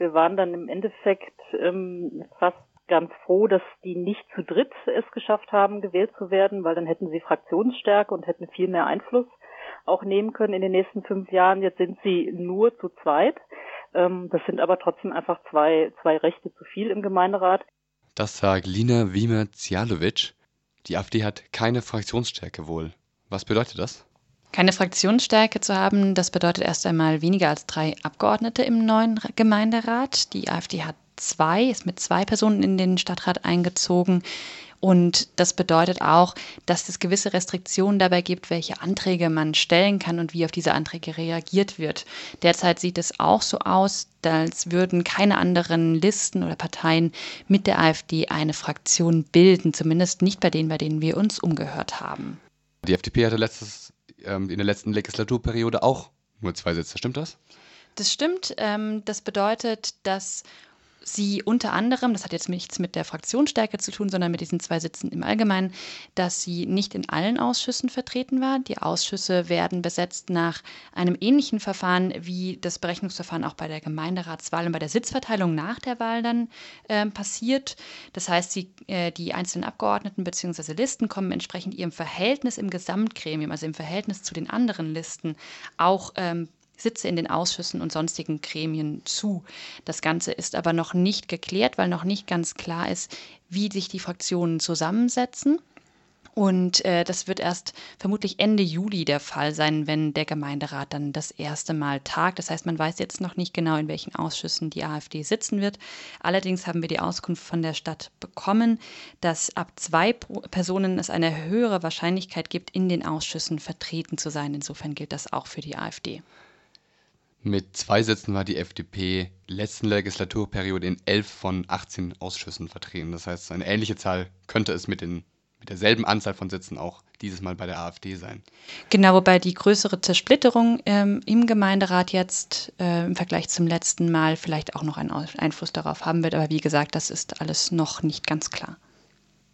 Wir waren dann im Endeffekt ähm, fast ganz froh, dass die nicht zu dritt es geschafft haben, gewählt zu werden, weil dann hätten sie Fraktionsstärke und hätten viel mehr Einfluss auch nehmen können in den nächsten fünf Jahren. Jetzt sind sie nur zu zweit. Ähm, das sind aber trotzdem einfach zwei, zwei Rechte zu viel im Gemeinderat. Das sagt Lina Wiemer-Zialovic. Die AfD hat keine Fraktionsstärke wohl. Was bedeutet das? Keine Fraktionsstärke zu haben, das bedeutet erst einmal weniger als drei Abgeordnete im neuen Gemeinderat. Die AfD hat zwei, ist mit zwei Personen in den Stadtrat eingezogen. Und das bedeutet auch, dass es gewisse Restriktionen dabei gibt, welche Anträge man stellen kann und wie auf diese Anträge reagiert wird. Derzeit sieht es auch so aus, als würden keine anderen Listen oder Parteien mit der AfD eine Fraktion bilden, zumindest nicht bei denen, bei denen wir uns umgehört haben. Die FDP hatte letztes, ähm, in der letzten Legislaturperiode auch nur zwei Sitze, stimmt das? Das stimmt. Ähm, das bedeutet, dass sie unter anderem, das hat jetzt nichts mit der Fraktionsstärke zu tun, sondern mit diesen zwei Sitzen im Allgemeinen, dass sie nicht in allen Ausschüssen vertreten war. Die Ausschüsse werden besetzt nach einem ähnlichen Verfahren wie das Berechnungsverfahren auch bei der Gemeinderatswahl und bei der Sitzverteilung nach der Wahl dann äh, passiert. Das heißt, sie, äh, die einzelnen Abgeordneten bzw. Listen kommen entsprechend ihrem Verhältnis im Gesamtgremium, also im Verhältnis zu den anderen Listen, auch ähm, Sitze in den Ausschüssen und sonstigen Gremien zu. Das Ganze ist aber noch nicht geklärt, weil noch nicht ganz klar ist, wie sich die Fraktionen zusammensetzen. Und äh, das wird erst vermutlich Ende Juli der Fall sein, wenn der Gemeinderat dann das erste Mal tagt. Das heißt, man weiß jetzt noch nicht genau, in welchen Ausschüssen die AfD sitzen wird. Allerdings haben wir die Auskunft von der Stadt bekommen, dass ab zwei Personen es eine höhere Wahrscheinlichkeit gibt, in den Ausschüssen vertreten zu sein. Insofern gilt das auch für die AfD. Mit zwei Sitzen war die FDP letzten Legislaturperiode in elf von 18 Ausschüssen vertreten. Das heißt, eine ähnliche Zahl könnte es mit, den, mit derselben Anzahl von Sitzen auch dieses Mal bei der AfD sein. Genau, wobei die größere Zersplitterung ähm, im Gemeinderat jetzt äh, im Vergleich zum letzten Mal vielleicht auch noch einen Einfluss darauf haben wird. Aber wie gesagt, das ist alles noch nicht ganz klar.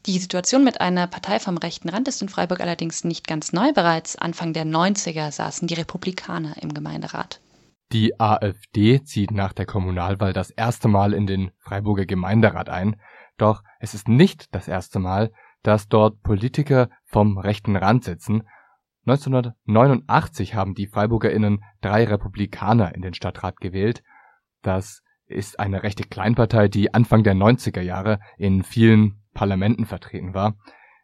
Die Situation mit einer Partei vom rechten Rand ist in Freiburg allerdings nicht ganz neu. Bereits Anfang der 90er saßen die Republikaner im Gemeinderat. Die AfD zieht nach der Kommunalwahl das erste Mal in den Freiburger Gemeinderat ein, doch es ist nicht das erste Mal, dass dort Politiker vom rechten Rand sitzen. 1989 haben die FreiburgerInnen drei Republikaner in den Stadtrat gewählt. Das ist eine rechte Kleinpartei, die Anfang der 90er Jahre in vielen Parlamenten vertreten war.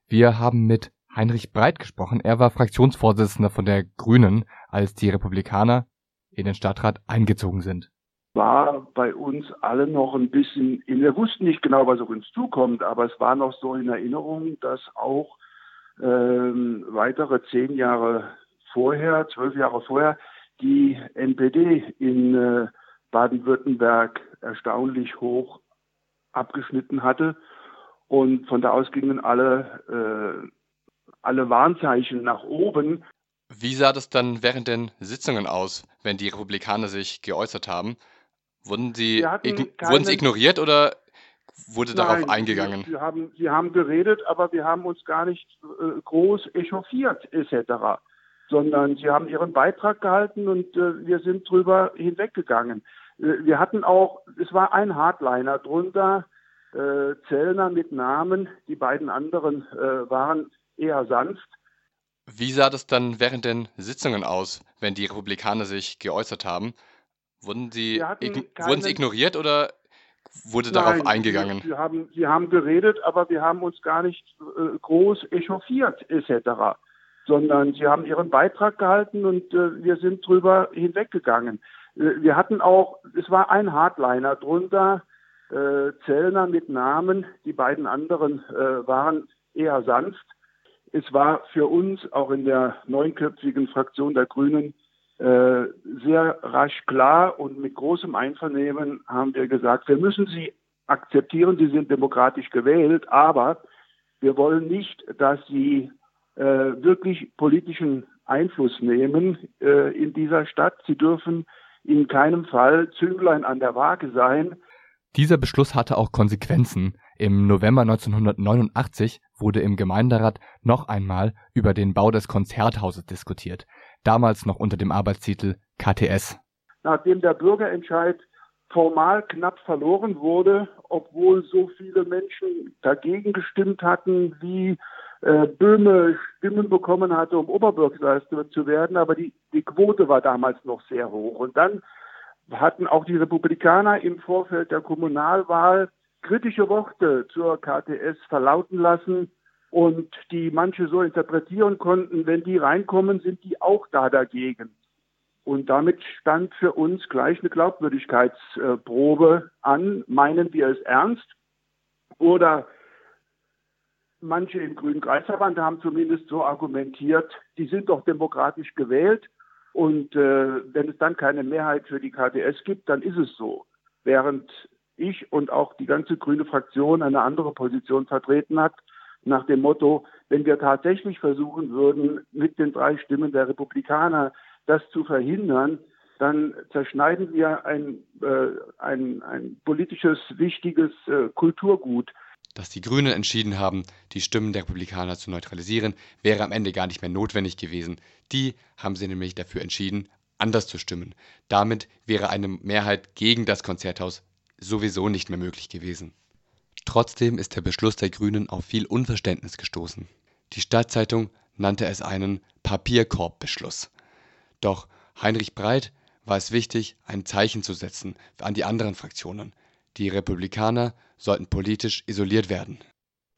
Wir haben mit Heinrich Breit gesprochen. Er war Fraktionsvorsitzender von der Grünen, als die Republikaner in den Stadtrat eingezogen sind. War bei uns alle noch ein bisschen, wir wussten nicht genau, was auf uns zukommt, aber es war noch so in Erinnerung, dass auch ähm, weitere zehn Jahre vorher, zwölf Jahre vorher, die NPD in äh, Baden-Württemberg erstaunlich hoch abgeschnitten hatte. Und von da aus gingen alle, äh, alle Warnzeichen nach oben. Wie sah das dann während den Sitzungen aus, wenn die Republikaner sich geäußert haben? Wurden sie, wurden sie ignoriert oder wurde Nein, darauf eingegangen? Sie, haben, sie haben geredet, aber wir haben uns gar nicht äh, groß echauffiert etc., sondern sie haben ihren Beitrag gehalten und äh, wir sind drüber hinweggegangen. Äh, wir hatten auch, es war ein Hardliner drunter, äh, Zellner mit Namen, die beiden anderen äh, waren eher sanft. Wie sah das dann während den Sitzungen aus, wenn die Republikaner sich geäußert haben? Wurden sie, ign wurden sie ignoriert oder wurde Nein, darauf eingegangen? Sie, haben, sie haben geredet, aber wir haben uns gar nicht äh, groß echauffiert etc., sondern sie haben ihren Beitrag gehalten und äh, wir sind drüber hinweggegangen. Äh, wir hatten auch, es war ein Hardliner drunter, äh, Zellner mit Namen, die beiden anderen äh, waren eher sanft es war für uns auch in der neunköpfigen Fraktion der Grünen äh, sehr rasch klar und mit großem Einvernehmen haben wir gesagt, wir müssen sie akzeptieren, sie sind demokratisch gewählt, aber wir wollen nicht, dass sie äh, wirklich politischen Einfluss nehmen äh, in dieser Stadt. Sie dürfen in keinem Fall Zünglein an der Waage sein. Dieser Beschluss hatte auch Konsequenzen. Im November 1989 wurde im Gemeinderat noch einmal über den Bau des Konzerthauses diskutiert, damals noch unter dem Arbeitstitel KTS. Nachdem der Bürgerentscheid formal knapp verloren wurde, obwohl so viele Menschen dagegen gestimmt hatten, wie äh, Böhme Stimmen bekommen hatte, um Oberbürgermeister zu werden. Aber die, die Quote war damals noch sehr hoch. Und dann hatten auch die Republikaner im Vorfeld der Kommunalwahl kritische Worte zur KTS verlauten lassen und die manche so interpretieren konnten, wenn die reinkommen, sind die auch da dagegen. Und damit stand für uns gleich eine Glaubwürdigkeitsprobe an. Meinen wir es ernst? Oder manche im Grünen Kreisverband haben zumindest so argumentiert, die sind doch demokratisch gewählt und äh, wenn es dann keine Mehrheit für die KTS gibt, dann ist es so. Während ich und auch die ganze grüne Fraktion eine andere Position vertreten hat, nach dem Motto, wenn wir tatsächlich versuchen würden, mit den drei Stimmen der Republikaner das zu verhindern, dann zerschneiden wir ein, äh, ein, ein politisches, wichtiges äh, Kulturgut. Dass die Grünen entschieden haben, die Stimmen der Republikaner zu neutralisieren, wäre am Ende gar nicht mehr notwendig gewesen. Die haben sie nämlich dafür entschieden, anders zu stimmen. Damit wäre eine Mehrheit gegen das Konzerthaus sowieso nicht mehr möglich gewesen. Trotzdem ist der Beschluss der Grünen auf viel Unverständnis gestoßen. Die Stadtzeitung nannte es einen Papierkorbbeschluss. Doch Heinrich Breit war es wichtig, ein Zeichen zu setzen an die anderen Fraktionen. Die Republikaner sollten politisch isoliert werden.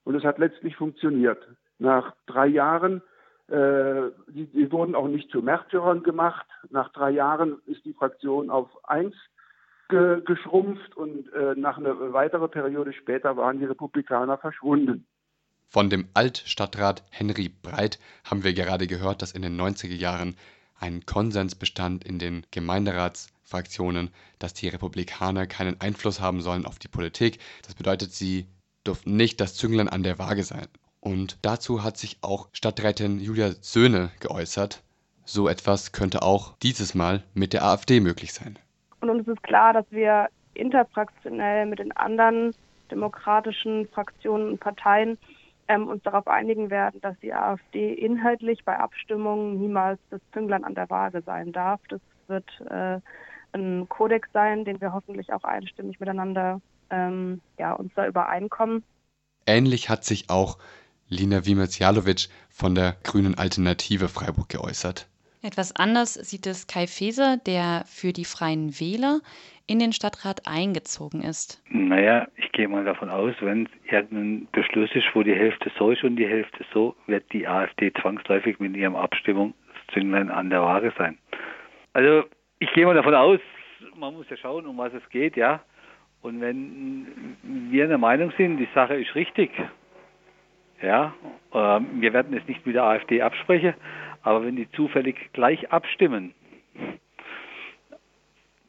Und es hat letztlich funktioniert. Nach drei Jahren, äh, die, die wurden auch nicht zu Märtyrern gemacht. Nach drei Jahren ist die Fraktion auf eins ge geschrumpft und äh, nach einer weiteren Periode später waren die Republikaner verschwunden. Von dem Altstadtrat Henry Breit haben wir gerade gehört, dass in den 90er Jahren ein Konsens bestand in den Gemeinderatsfraktionen, dass die Republikaner keinen Einfluss haben sollen auf die Politik. Das bedeutet, sie durften nicht das Zünglein an der Waage sein. Und dazu hat sich auch Stadträtin Julia Söhne geäußert. So etwas könnte auch dieses Mal mit der AfD möglich sein. Und uns ist klar, dass wir interfraktionell mit den anderen demokratischen Fraktionen und Parteien ähm, uns darauf einigen werden, dass die AfD inhaltlich bei Abstimmungen niemals das Zünglein an der Waage sein darf. Das wird äh, ein Kodex sein, den wir hoffentlich auch einstimmig miteinander ähm, ja, uns da übereinkommen. Ähnlich hat sich auch Lina Wiemers-Jalowitsch von der Grünen Alternative Freiburg geäußert. Etwas anders sieht es Kai Feser, der für die Freien Wähler in den Stadtrat eingezogen ist. Naja, ich gehe mal davon aus, wenn irgendein Beschluss ist, wo die Hälfte so ist und die Hälfte so, wird die AfD zwangsläufig mit ihrem Abstimmung das Zünglein an der Waage sein. Also ich gehe mal davon aus, man muss ja schauen, um was es geht, ja. Und wenn wir der Meinung sind, die Sache ist richtig, ja, äh, wir werden es nicht mit der AfD absprechen, aber wenn die zufällig gleich abstimmen,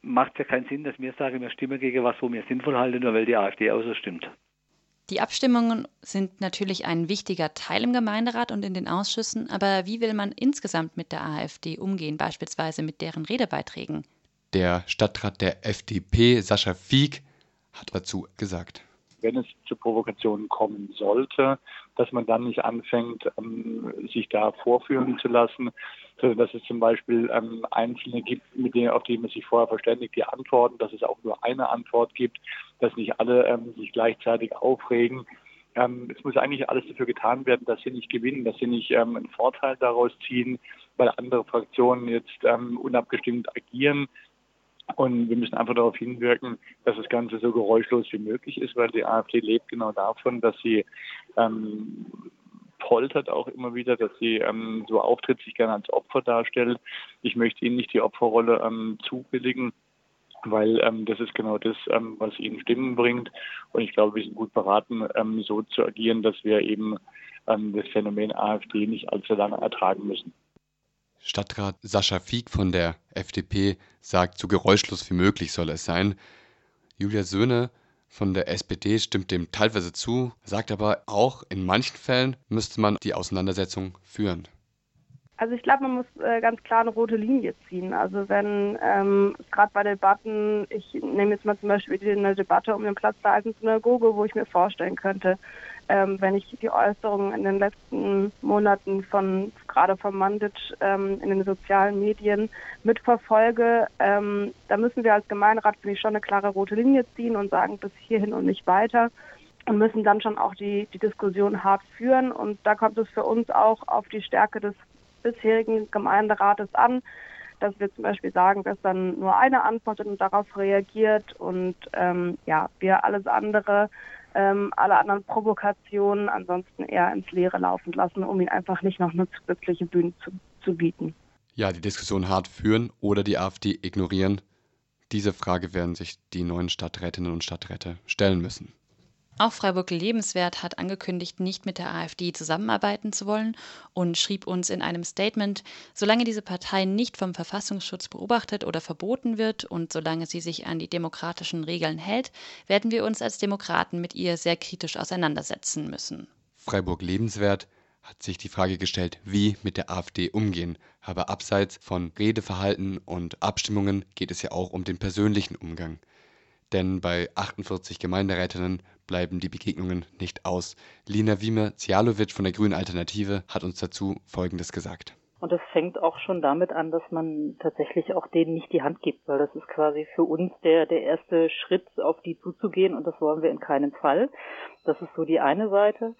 macht es ja keinen Sinn, dass wir sagen, wir stimmen gegen was, wo wir sinnvoll halten, nur weil die AfD auch so stimmt. Die Abstimmungen sind natürlich ein wichtiger Teil im Gemeinderat und in den Ausschüssen, aber wie will man insgesamt mit der AfD umgehen, beispielsweise mit deren Redebeiträgen? Der Stadtrat der FDP, Sascha Fieck, hat dazu gesagt wenn es zu Provokationen kommen sollte, dass man dann nicht anfängt, ähm, sich da vorführen zu lassen, sondern dass es zum Beispiel ähm, Einzelne gibt, mit denen, auf die man sich vorher verständigt, die antworten, dass es auch nur eine Antwort gibt, dass nicht alle ähm, sich gleichzeitig aufregen. Es muss eigentlich alles dafür getan werden, dass sie nicht gewinnen, dass sie nicht einen Vorteil daraus ziehen, weil andere Fraktionen jetzt unabgestimmt agieren. Und wir müssen einfach darauf hinwirken, dass das Ganze so geräuschlos wie möglich ist, weil die AfD lebt genau davon, dass sie ähm, poltert auch immer wieder, dass sie ähm, so auftritt, sich gerne als Opfer darstellt. Ich möchte ihnen nicht die Opferrolle ähm, zubilligen, weil ähm, das ist genau das, ähm, was ihnen Stimmen bringt. Und ich glaube, wir sind gut beraten, ähm, so zu agieren, dass wir eben ähm, das Phänomen AfD nicht allzu lange ertragen müssen. Stadtrat Sascha Fieck von der FDP sagt, so geräuschlos wie möglich soll es sein. Julia Söhne von der SPD stimmt dem teilweise zu, sagt aber auch, in manchen Fällen müsste man die Auseinandersetzung führen. Also ich glaube, man muss äh, ganz klar eine rote Linie ziehen. Also wenn ähm, gerade bei Debatten, ich nehme jetzt mal zum Beispiel eine Debatte um den Platz der alten Synagoge, wo ich mir vorstellen könnte, ähm, wenn ich die Äußerungen in den letzten Monaten von gerade von Mandic ähm, in den sozialen Medien mitverfolge, ähm, da müssen wir als Gemeinderat finde ich schon eine klare rote Linie ziehen und sagen bis hierhin und nicht weiter und müssen dann schon auch die, die Diskussion hart führen. Und da kommt es für uns auch auf die Stärke des bisherigen Gemeinderates an, dass wir zum Beispiel sagen, dass dann nur eine antwortet und darauf reagiert und ähm, ja, wir alles andere, ähm, alle anderen Provokationen ansonsten eher ins Leere laufen lassen, um ihnen einfach nicht noch eine zusätzliche Bühne zu, zu bieten. Ja, die Diskussion hart führen oder die AfD ignorieren. Diese Frage werden sich die neuen Stadträtinnen und Stadträte stellen müssen. Auch Freiburg Lebenswert hat angekündigt, nicht mit der AfD zusammenarbeiten zu wollen und schrieb uns in einem Statement, solange diese Partei nicht vom Verfassungsschutz beobachtet oder verboten wird und solange sie sich an die demokratischen Regeln hält, werden wir uns als Demokraten mit ihr sehr kritisch auseinandersetzen müssen. Freiburg Lebenswert hat sich die Frage gestellt, wie mit der AfD umgehen. Aber abseits von Redeverhalten und Abstimmungen geht es ja auch um den persönlichen Umgang. Denn bei 48 Gemeinderätinnen bleiben die Begegnungen nicht aus. Lina Wiemer-Zialovic von der Grünen Alternative hat uns dazu Folgendes gesagt. Und es fängt auch schon damit an, dass man tatsächlich auch denen nicht die Hand gibt, weil das ist quasi für uns der, der erste Schritt, auf die zuzugehen und das wollen wir in keinem Fall. Das ist so die eine Seite.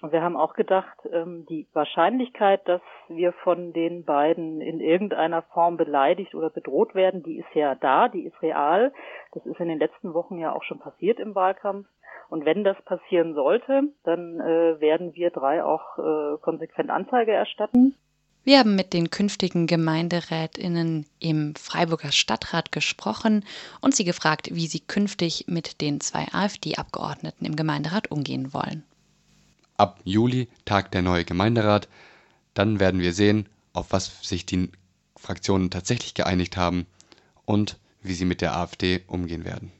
Und wir haben auch gedacht, ähm, die Wahrscheinlichkeit, dass wir von den beiden in irgendeiner Form beleidigt oder bedroht werden, die ist ja da, die ist real. Das ist in den letzten Wochen ja auch schon passiert im Wahlkampf. Und wenn das passieren sollte, dann äh, werden wir drei auch äh, konsequent Anzeige erstatten. Wir haben mit den künftigen Gemeinderätinnen im Freiburger Stadtrat gesprochen und sie gefragt, wie sie künftig mit den zwei AfD-Abgeordneten im Gemeinderat umgehen wollen. Ab Juli tagt der neue Gemeinderat. Dann werden wir sehen, auf was sich die Fraktionen tatsächlich geeinigt haben und wie sie mit der AfD umgehen werden.